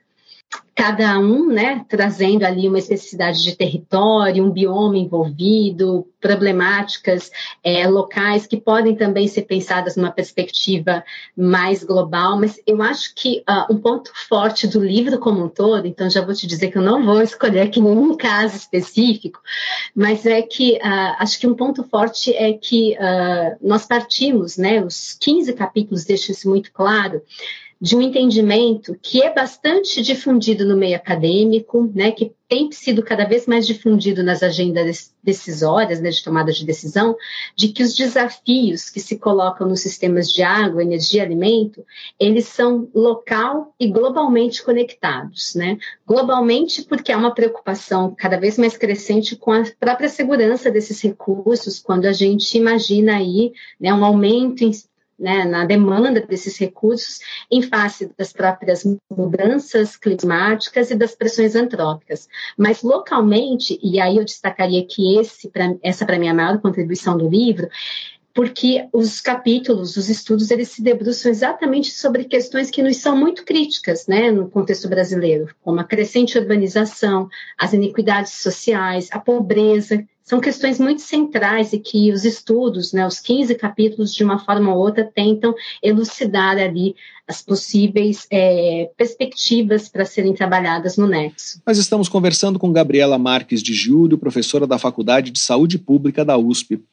cada um, né, trazendo ali uma especificidade de território, um bioma envolvido, problemáticas é, locais que podem também ser pensadas numa perspectiva mais global, mas eu acho que uh, um ponto forte do livro como um todo, então já vou te dizer que eu não vou [LAUGHS] escolher aqui nenhum caso específico, mas é que uh, acho que um ponto forte é que uh, nós partimos, né, os 15 capítulos deixam isso muito claro, de um entendimento que é bastante difundido no meio acadêmico, né, que tem sido cada vez mais difundido nas agendas decisórias, né, de tomada de decisão, de que os desafios que se colocam nos sistemas de água, energia e alimento, eles são local e globalmente conectados, né? Globalmente porque há uma preocupação cada vez mais crescente com a própria segurança desses recursos, quando a gente imagina aí né, um aumento né, na demanda desses recursos em face das próprias mudanças climáticas e das pressões antrópicas. Mas localmente, e aí eu destacaria que esse, pra, essa para mim é a maior contribuição do livro, porque os capítulos, os estudos, eles se debruçam exatamente sobre questões que nos são muito críticas, né, no contexto brasileiro, como a crescente urbanização, as iniquidades sociais, a pobreza, são questões muito centrais e que os estudos, né, os 15 capítulos, de uma forma ou outra, tentam elucidar ali as possíveis é, perspectivas para serem trabalhadas no Nexo. Nós estamos conversando com Gabriela Marques de Júlio, professora da Faculdade de Saúde Pública da USP.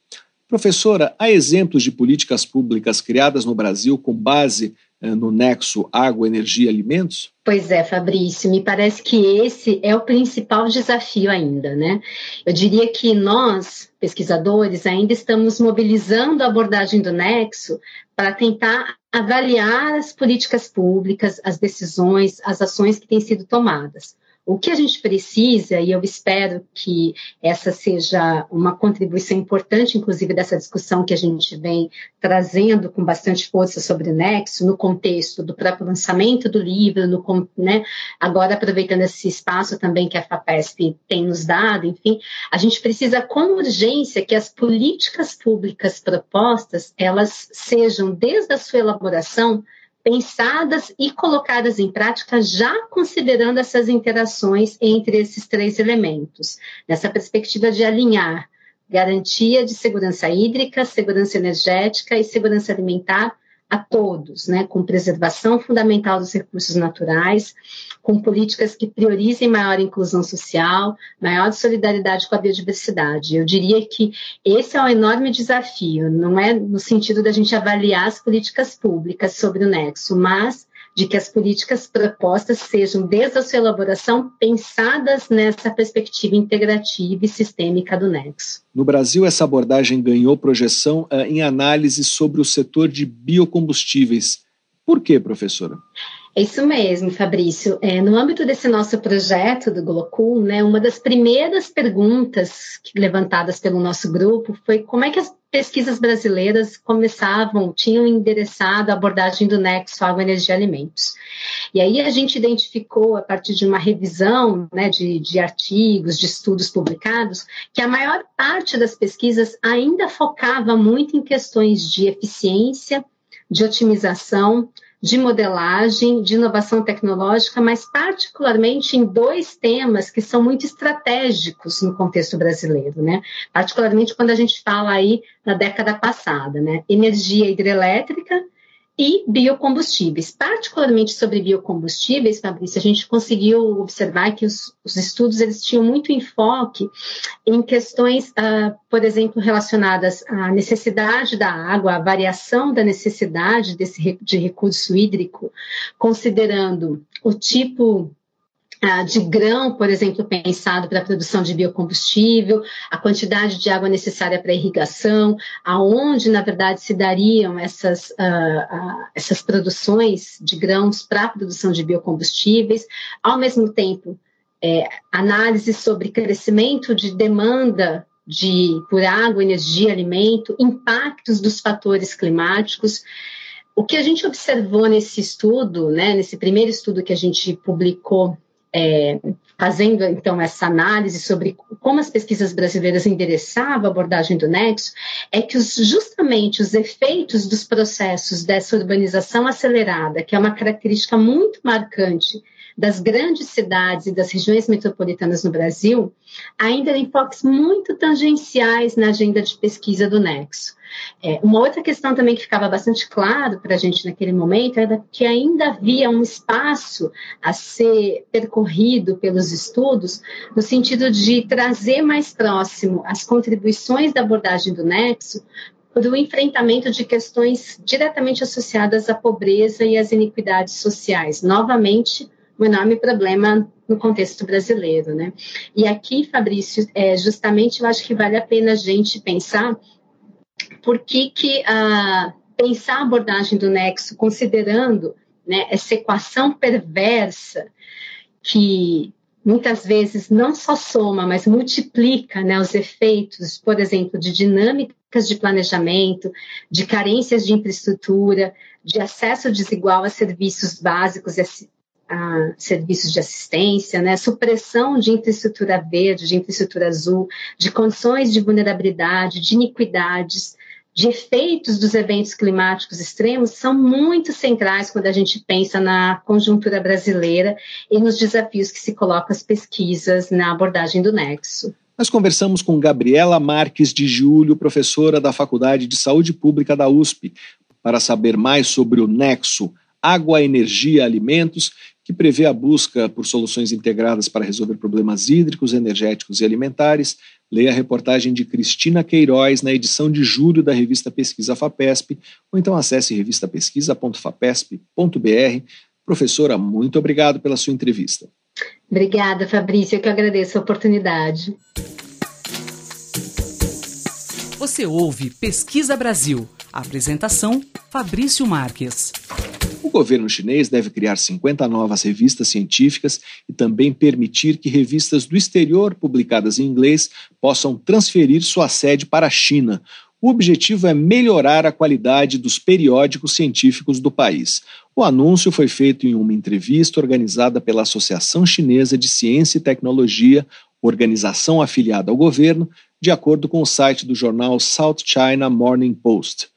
Professora, há exemplos de políticas públicas criadas no Brasil com base no nexo água, energia e alimentos? Pois é, Fabrício, me parece que esse é o principal desafio ainda, né? Eu diria que nós, pesquisadores, ainda estamos mobilizando a abordagem do nexo para tentar avaliar as políticas públicas, as decisões, as ações que têm sido tomadas. O que a gente precisa, e eu espero que essa seja uma contribuição importante, inclusive, dessa discussão que a gente vem trazendo com bastante força sobre o Nexo, no contexto do próprio lançamento do livro, no, né, agora aproveitando esse espaço também que a FAPESP tem nos dado, enfim, a gente precisa com urgência que as políticas públicas propostas, elas sejam, desde a sua elaboração, pensadas e colocadas em prática já considerando essas interações entre esses três elementos, nessa perspectiva de alinhar garantia de segurança hídrica, segurança energética e segurança alimentar a todos, né, com preservação fundamental dos recursos naturais, com políticas que priorizem maior inclusão social, maior solidariedade com a biodiversidade. Eu diria que esse é um enorme desafio, não é no sentido da gente avaliar as políticas públicas sobre o nexo, mas de que as políticas propostas sejam, desde a sua elaboração, pensadas nessa perspectiva integrativa e sistêmica do nexo. No Brasil, essa abordagem ganhou projeção uh, em análise sobre o setor de biocombustíveis. Por quê, professora? É isso mesmo, Fabrício. É, no âmbito desse nosso projeto do Glocul, né, uma das primeiras perguntas levantadas pelo nosso grupo foi como é que as pesquisas brasileiras começavam, tinham endereçado a abordagem do nexo água, energia e alimentos. E aí a gente identificou, a partir de uma revisão né, de, de artigos, de estudos publicados, que a maior parte das pesquisas ainda focava muito em questões de eficiência, de otimização, de modelagem, de inovação tecnológica, mas particularmente em dois temas que são muito estratégicos no contexto brasileiro, né? Particularmente quando a gente fala aí na década passada, né? Energia hidrelétrica e biocombustíveis. Particularmente sobre biocombustíveis, Fabrício, a gente conseguiu observar que os, os estudos eles tinham muito enfoque em questões, uh, por exemplo, relacionadas à necessidade da água, à variação da necessidade desse de recurso hídrico, considerando o tipo de grão, por exemplo, pensado para a produção de biocombustível, a quantidade de água necessária para irrigação, aonde, na verdade, se dariam essas, uh, uh, essas produções de grãos para a produção de biocombustíveis, ao mesmo tempo, é, análise sobre crescimento de demanda de, por água, energia, alimento, impactos dos fatores climáticos. O que a gente observou nesse estudo, né, nesse primeiro estudo que a gente publicou é, fazendo então essa análise sobre como as pesquisas brasileiras endereçavam a abordagem do nexo, é que os, justamente os efeitos dos processos dessa urbanização acelerada, que é uma característica muito marcante das grandes cidades e das regiões metropolitanas no Brasil, ainda em enfoques muito tangenciais na agenda de pesquisa do Nexo. É, uma outra questão também que ficava bastante claro para a gente naquele momento era que ainda havia um espaço a ser percorrido pelos estudos, no sentido de trazer mais próximo as contribuições da abordagem do Nexo para o enfrentamento de questões diretamente associadas à pobreza e às iniquidades sociais. Novamente, um enorme problema no contexto brasileiro, né? E aqui, Fabrício, é, justamente eu acho que vale a pena a gente pensar por que, que uh, pensar a abordagem do nexo, considerando né, essa equação perversa que muitas vezes não só soma, mas multiplica né, os efeitos, por exemplo, de dinâmicas de planejamento, de carências de infraestrutura, de acesso desigual a serviços básicos a serviços de assistência, né, supressão de infraestrutura verde, de infraestrutura azul, de condições de vulnerabilidade, de iniquidades, de efeitos dos eventos climáticos extremos são muito centrais quando a gente pensa na conjuntura brasileira e nos desafios que se colocam as pesquisas na abordagem do nexo. Nós conversamos com Gabriela Marques de Júlio, professora da Faculdade de Saúde Pública da USP, para saber mais sobre o nexo água, energia, alimentos que prevê a busca por soluções integradas para resolver problemas hídricos, energéticos e alimentares. Leia a reportagem de Cristina Queiroz na edição de julho da revista Pesquisa FAPESP, ou então acesse revistapesquisa.fapesp.br. Professora, muito obrigado pela sua entrevista. Obrigada, Fabrício, eu que agradeço a oportunidade. Você ouve Pesquisa Brasil. apresentação: Fabrício Marques governo chinês deve criar 50 novas revistas científicas e também permitir que revistas do exterior publicadas em inglês possam transferir sua sede para a China. O objetivo é melhorar a qualidade dos periódicos científicos do país. O anúncio foi feito em uma entrevista organizada pela Associação Chinesa de Ciência e Tecnologia, organização afiliada ao governo, de acordo com o site do jornal South China Morning Post.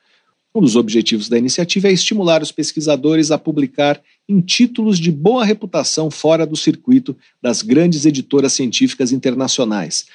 Um dos objetivos da iniciativa é estimular os pesquisadores a publicar em títulos de boa reputação fora do circuito das grandes editoras científicas internacionais.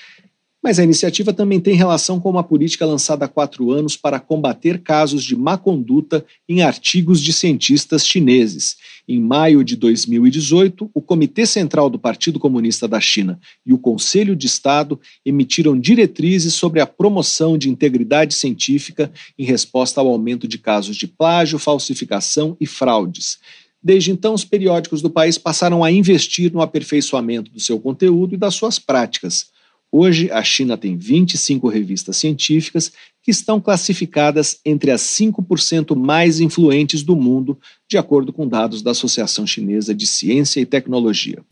Mas a iniciativa também tem relação com uma política lançada há quatro anos para combater casos de má conduta em artigos de cientistas chineses. Em maio de 2018, o Comitê Central do Partido Comunista da China e o Conselho de Estado emitiram diretrizes sobre a promoção de integridade científica em resposta ao aumento de casos de plágio, falsificação e fraudes. Desde então, os periódicos do país passaram a investir no aperfeiçoamento do seu conteúdo e das suas práticas. Hoje, a China tem 25 revistas científicas que estão classificadas entre as 5% mais influentes do mundo, de acordo com dados da Associação Chinesa de Ciência e Tecnologia.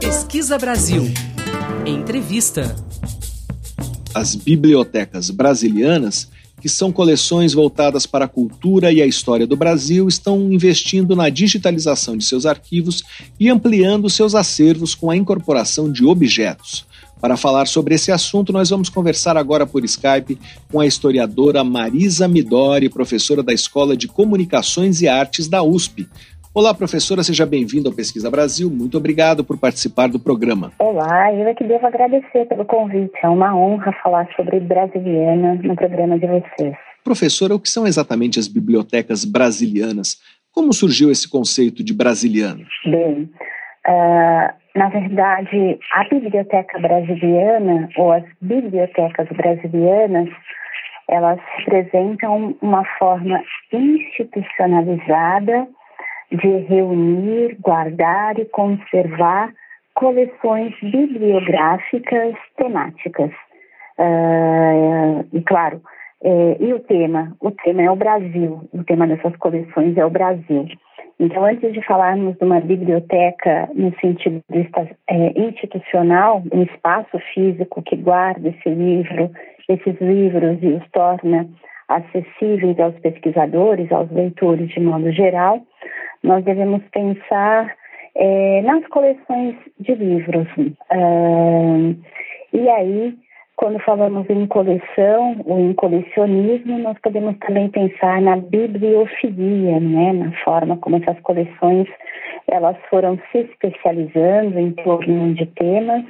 Pesquisa Brasil. Entrevista. As bibliotecas brasilianas que são coleções voltadas para a cultura e a história do Brasil, estão investindo na digitalização de seus arquivos e ampliando seus acervos com a incorporação de objetos. Para falar sobre esse assunto, nós vamos conversar agora por Skype com a historiadora Marisa Midori, professora da Escola de Comunicações e Artes da USP. Olá, professora, seja bem-vinda ao Pesquisa Brasil. Muito obrigado por participar do programa. Olá, eu é que devo agradecer pelo convite. É uma honra falar sobre brasiliana no programa de vocês. Professora, o que são exatamente as bibliotecas brasilianas? Como surgiu esse conceito de brasiliano? Bem, uh, na verdade, a biblioteca brasiliana ou as bibliotecas brasilianas elas representam uma forma institucionalizada de reunir, guardar e conservar coleções bibliográficas temáticas. Uh, e claro, é, e o tema? O tema é o Brasil. O tema dessas coleções é o Brasil. Então, antes de falarmos de uma biblioteca no sentido é, institucional, um espaço físico que guarda esse livro, esses livros e os torna acessíveis aos pesquisadores, aos leitores de modo geral, nós devemos pensar é, nas coleções de livros. Uh, e aí, quando falamos em coleção ou em colecionismo, nós podemos também pensar na bibliofilia, né, na forma como essas coleções elas foram se especializando em torno de temas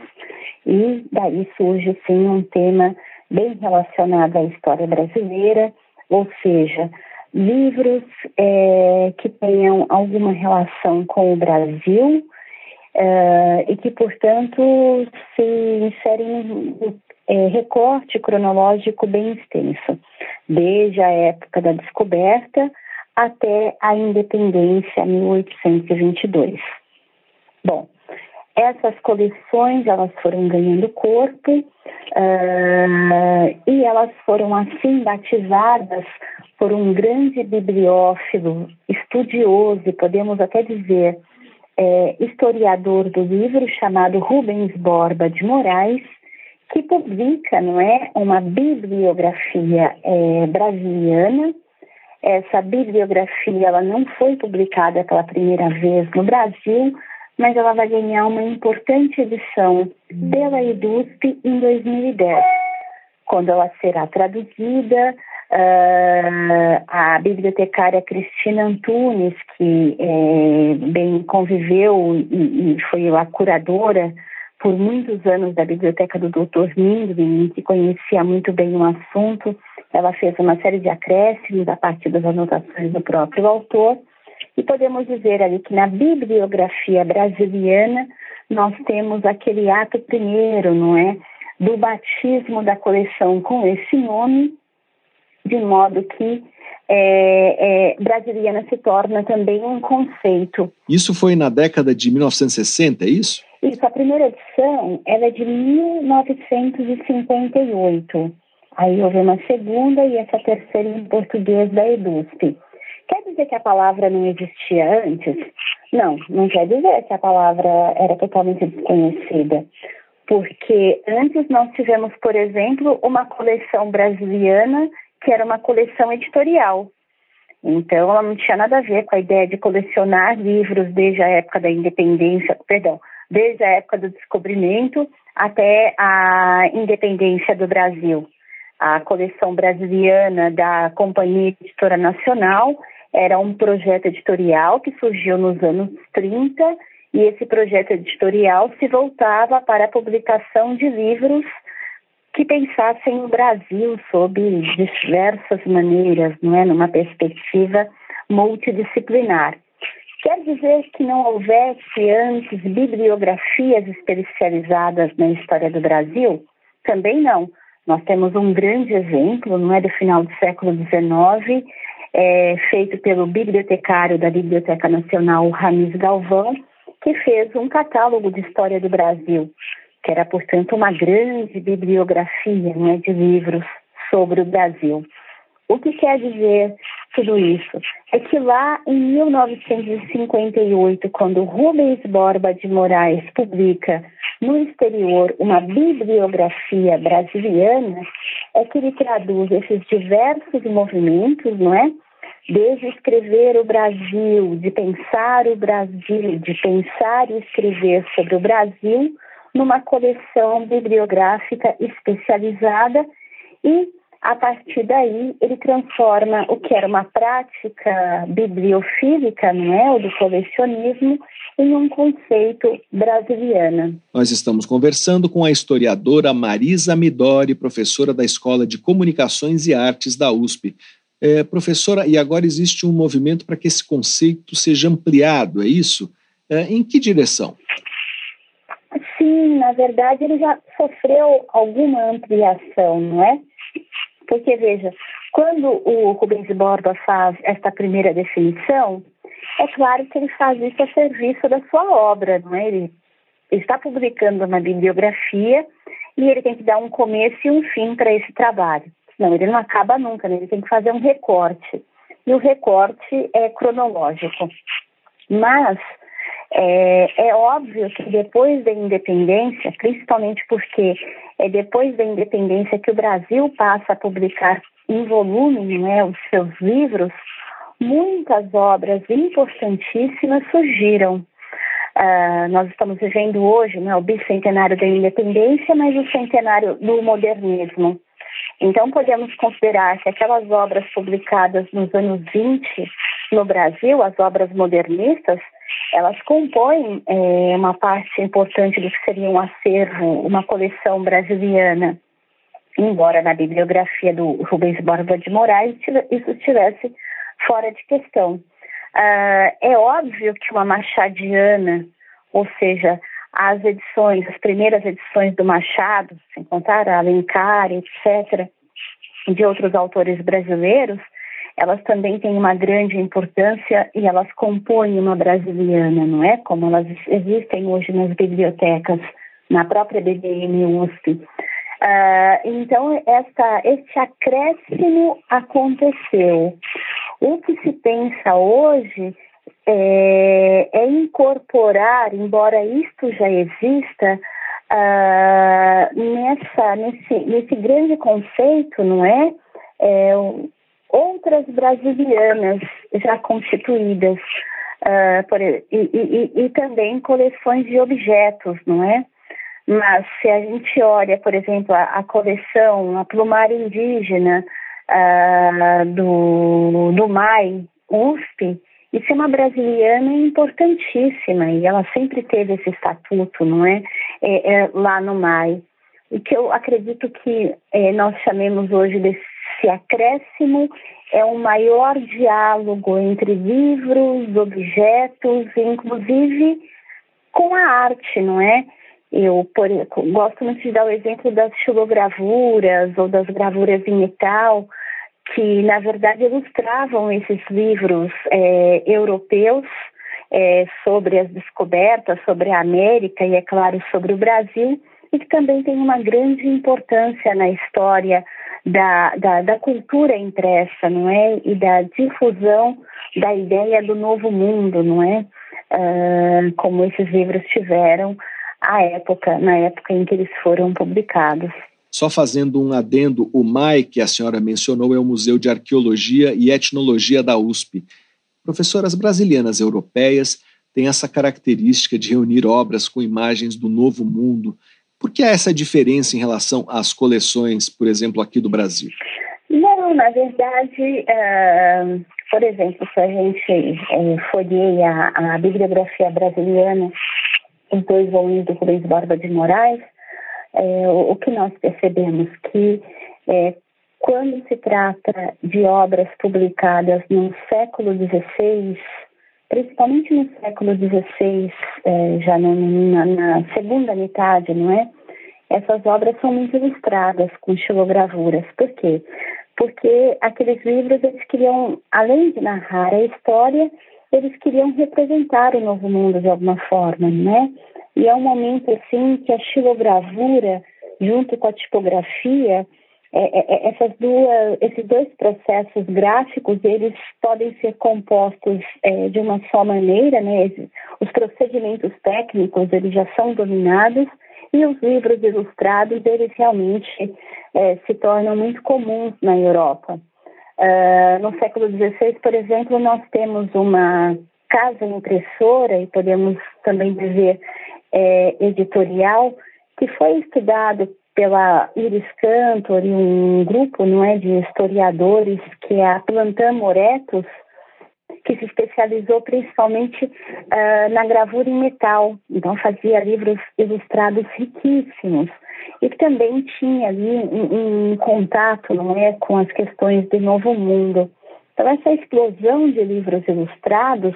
e daí surge sim um tema bem relacionado à história brasileira, ou seja, livros é, que tenham alguma relação com o Brasil é, e que, portanto, se inserem no é, recorte cronológico bem extenso, desde a época da descoberta até a independência, 1822. Bom, essas coleções elas foram ganhando corpo uh, e elas foram assim batizadas por um grande bibliófilo, estudioso podemos até dizer é, historiador do livro chamado Rubens Borba de Moraes, que publica, não é, uma bibliografia é, brasiliana. Essa bibliografia ela não foi publicada pela primeira vez no Brasil, mas ela vai ganhar uma importante edição pela EDUSP em 2010, quando ela será traduzida Uh, a bibliotecária Cristina Antunes, que é, bem conviveu e, e, foi a curadora por muitos anos da biblioteca do Dr. Mindlin, que conhecia muito bem o assunto, ela fez uma série de acréscimos a partir das anotações do próprio autor, e podemos dizer ali que na bibliografia brasiliana nós temos aquele ato primeiro, não é? Do batismo da coleção com esse nome de modo que é, é, brasiliana se torna também um conceito. Isso foi na década de 1960, é isso? Isso, a primeira edição ela é de 1958. Aí houve uma segunda e essa terceira em português da EDUSP. Quer dizer que a palavra não existia antes? Não, não quer dizer que a palavra era totalmente desconhecida. Porque antes nós tivemos, por exemplo, uma coleção brasiliana que era uma coleção editorial. Então, ela não tinha nada a ver com a ideia de colecionar livros desde a época da independência, perdão, desde a época do descobrimento até a independência do Brasil. A coleção brasiliana da Companhia Editora Nacional era um projeto editorial que surgiu nos anos 30 e esse projeto editorial se voltava para a publicação de livros que pensassem o Brasil sob diversas maneiras, não é, numa perspectiva multidisciplinar. Quer dizer que não houvesse antes bibliografias especializadas na história do Brasil? Também não. Nós temos um grande exemplo, não é, do final do século XIX, é, feito pelo bibliotecário da Biblioteca Nacional, Ramis Galvão, que fez um catálogo de história do Brasil, que era, portanto, uma grande bibliografia né, de livros sobre o Brasil. O que quer dizer tudo isso? É que lá em 1958, quando Rubens Borba de Moraes publica no exterior uma bibliografia brasiliana, é que ele traduz esses diversos movimentos, não é? Desde escrever o Brasil, de pensar o Brasil, de pensar e escrever sobre o Brasil, numa coleção bibliográfica especializada e a partir daí, ele transforma o que era uma prática bibliofílica, não é, o do colecionismo, em um conceito brasiliano. Nós estamos conversando com a historiadora Marisa Midori, professora da Escola de Comunicações e Artes da USP. É, professora, e agora existe um movimento para que esse conceito seja ampliado, é isso? É, em que direção? Sim, na verdade ele já sofreu alguma ampliação, não é? Porque, veja, quando o Rubens Borba faz esta primeira definição, é claro que ele faz isso a serviço da sua obra, não é? Ele está publicando uma bibliografia e ele tem que dar um começo e um fim para esse trabalho. Não, ele não acaba nunca, né? ele tem que fazer um recorte. E o recorte é cronológico. Mas é, é, óbvio que depois da independência, principalmente porque é depois da independência que o Brasil passa a publicar em volume né, os seus livros, muitas obras importantíssimas surgiram. Uh, nós estamos vivendo hoje né, o bicentenário da independência, mas o centenário do modernismo. Então, podemos considerar que aquelas obras publicadas nos anos 20 no Brasil, as obras modernistas, elas compõem é, uma parte importante do que seria um acervo, uma coleção brasiliana. Embora na bibliografia do Rubens Borba de Moraes isso estivesse fora de questão. Uh, é óbvio que uma machadiana, ou seja, as edições, as primeiras edições do Machado, sem contar Alencar, etc., de outros autores brasileiros, elas também têm uma grande importância e elas compõem uma brasiliana, não é? Como elas existem hoje nas bibliotecas, na própria BBM USP. Uh, então, essa, este acréscimo aconteceu. O que se pensa hoje é, é incorporar, embora isto já exista, uh, nessa, nesse, nesse grande conceito, não é? é outras brasilianas já constituídas, uh, por, e, e, e, também coleções de objetos, não é? Mas se a gente olha, por exemplo, a, a coleção, a plumária indígena uh, do, do MAI, USP, isso é uma brasiliana importantíssima e ela sempre teve esse estatuto, não é? é, é lá no MAI. O que eu acredito que é, nós chamemos hoje desse acréscimo é um maior diálogo entre livros, objetos, inclusive com a arte, não é? Eu por, gosto muito de dar o exemplo das xilogravuras ou das gravuras em metal, que na verdade ilustravam esses livros é, europeus é, sobre as descobertas, sobre a América e, é claro, sobre o Brasil, e que também tem uma grande importância na história da, da, da cultura impressa, não é? E da difusão da ideia do novo mundo, não é? Uh, como esses livros tiveram à época, na época em que eles foram publicados. Só fazendo um adendo, o MAI, que a senhora mencionou, é o Museu de Arqueologia e Etnologia da USP. Professoras brasileiras europeias têm essa característica de reunir obras com imagens do novo mundo por que há essa diferença em relação às coleções, por exemplo, aqui do Brasil? Não, na verdade, uh, por exemplo, se a gente uh, folheia a, a bibliografia brasileira, os dois volumes do Rubens Borba de Moraes, uh, o, o, que nós percebemos que quando se trata de obras publicadas no século XVI, principalmente no século XVI, é, já no, na, na, segunda metade, não é? Essas obras são muito ilustradas com xilogravuras. Por quê? Porque aqueles livros eles queriam, além de narrar a história, eles queriam representar o novo mundo de alguma forma, né? E é um momento assim que a xilogravura, junto com a tipografia, é, é, é, essas duas, esses dois processos gráficos eles podem ser compostos é, de uma só maneira, né? Os procedimentos técnicos eles já são dominados e os livros ilustrados eles realmente é, se tornam muito comuns na Europa. Uh, no século XVI, por exemplo, nós temos uma casa impressora e podemos também dizer editorial que foi estudado pela Iris Cantor e um grupo não é, de historiadores que é a Plantam Moretus, que se especializou principalmente uh, na gravura em metal, então fazia livros ilustrados riquíssimos e que também tinha ali um, um contato não é, com as questões do Novo Mundo. Então essa explosão de livros ilustrados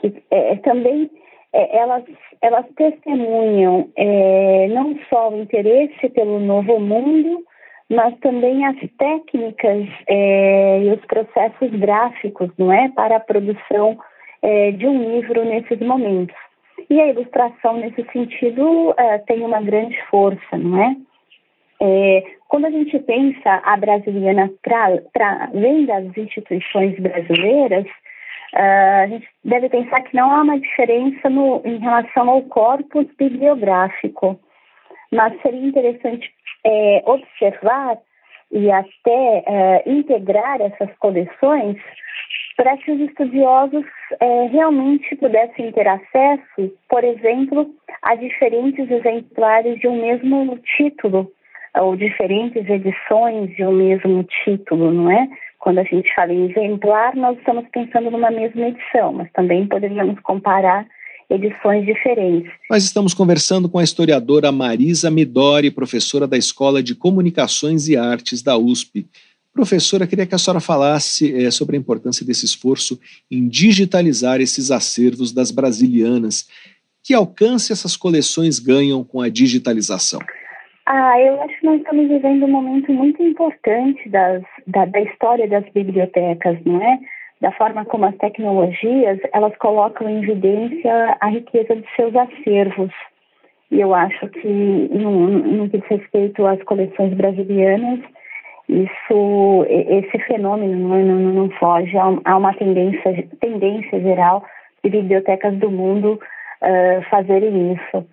que é, também é, elas, elas testemunham é, não só o interesse pelo novo mundo, mas também as técnicas é, e os processos gráficos, não é, para a produção é, de um livro nesses momentos. E a ilustração, nesse sentido, é, tem uma grande força, não é? é quando a gente pensa a brasiliana para além das instituições brasileiras, Uh, a gente deve pensar que não há uma diferença no, em relação ao corpus bibliográfico, mas seria interessante é, observar e até é, integrar essas coleções para que os estudiosos é, realmente pudessem ter acesso, por exemplo, a diferentes exemplares de um mesmo título, ou diferentes edições de um mesmo título, não é? Quando a gente fala em exemplar, nós estamos pensando numa mesma edição, mas também poderíamos comparar edições diferentes. Nós estamos conversando com a historiadora Marisa Midori, professora da Escola de Comunicações e Artes da USP. Professora, queria que a senhora falasse é, sobre a importância desse esforço em digitalizar esses acervos das brasilianas. Que alcance essas coleções ganham com a digitalização? Ah, eu acho que nós estamos vivendo um momento muito importante das, da, da história das bibliotecas, não é? Da forma como as tecnologias elas colocam em evidência a riqueza de seus acervos. E eu acho que, no, no que diz respeito às coleções brasilianas, isso, esse fenômeno não, não, não foge a uma tendência, tendência geral de bibliotecas do mundo uh, fazerem isso.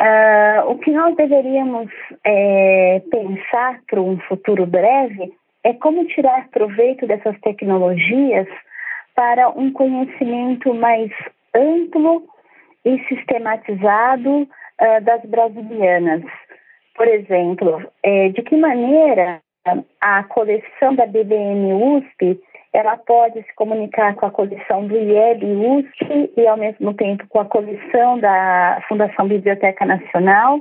Uh, o que nós deveríamos é, pensar para um futuro breve é como tirar proveito dessas tecnologias para um conhecimento mais amplo e sistematizado uh, das brasilianas. Por exemplo, é, de que maneira a coleção da BBM USP ela pode se comunicar com a coleção do IEB USP e, ao mesmo tempo, com a coleção da Fundação Biblioteca Nacional,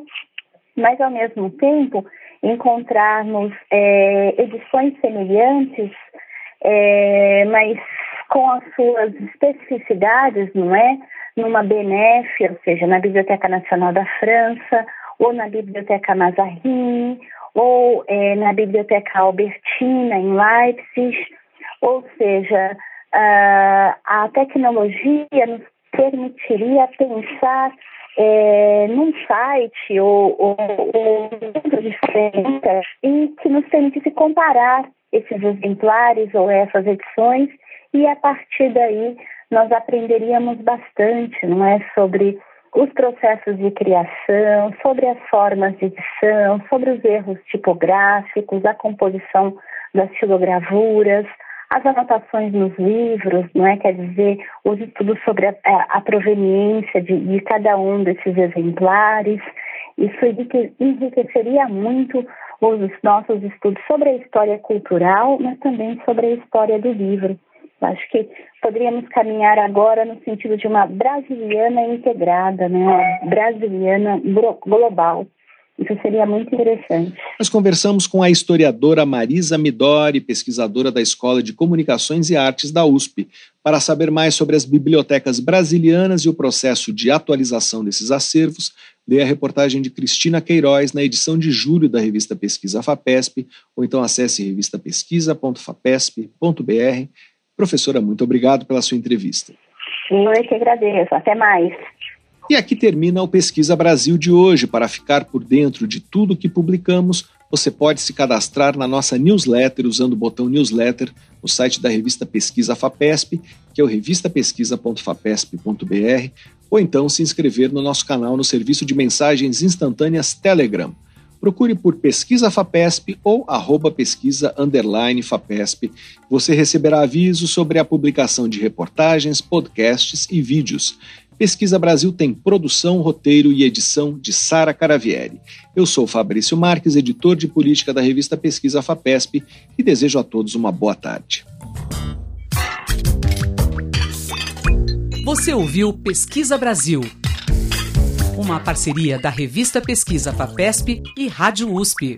mas, ao mesmo tempo, encontrarmos é, edições semelhantes, é, mas com as suas especificidades, não é? Numa BNF, ou seja, na Biblioteca Nacional da França, ou na Biblioteca Mazarin, ou é, na Biblioteca Albertina, em Leipzig, ou seja, a tecnologia nos permitiria pensar é, num site ou, ou, ou diferente e que nos permitisse comparar esses exemplares ou essas edições e a partir daí nós aprenderíamos bastante, não é, sobre os processos de criação, sobre as formas de edição, sobre os erros tipográficos, a composição das xilogravuras, as anotações nos livros, não é? Quer dizer, os estudos sobre a, a, a proveniência de, de, cada um desses exemplares. Isso enriqueceria muito os nossos estudos sobre a história cultural, mas também sobre a história do livro. Acho que poderíamos caminhar agora no sentido de uma brasiliana integrada, né? Uma brasiliana global. Isso seria muito interessante. Nós conversamos com a historiadora Marisa Midori, pesquisadora da Escola de Comunicações e Artes da USP, para saber mais sobre as bibliotecas brasilianas e o processo de atualização desses acervos. Leia a reportagem de Cristina Queiroz na edição de julho da revista Pesquisa FAPESP, ou então acesse revistapesquisa.fapesp.br. Professora, muito obrigado pela sua entrevista. Eu é que agradeço. Até mais. E aqui termina o Pesquisa Brasil de hoje. Para ficar por dentro de tudo que publicamos, você pode se cadastrar na nossa newsletter usando o botão newsletter no site da revista Pesquisa FAPESP, que é o revistapesquisa.fapesp.br, ou então se inscrever no nosso canal no serviço de mensagens instantâneas Telegram. Procure por Pesquisa FAPESP ou arroba pesquisa FAPESP. Você receberá avisos sobre a publicação de reportagens, podcasts e vídeos. Pesquisa Brasil tem produção, roteiro e edição de Sara Caravieri. Eu sou Fabrício Marques, editor de política da revista Pesquisa FAPESP e desejo a todos uma boa tarde. Você ouviu Pesquisa Brasil, uma parceria da revista Pesquisa FAPESP e Rádio USP.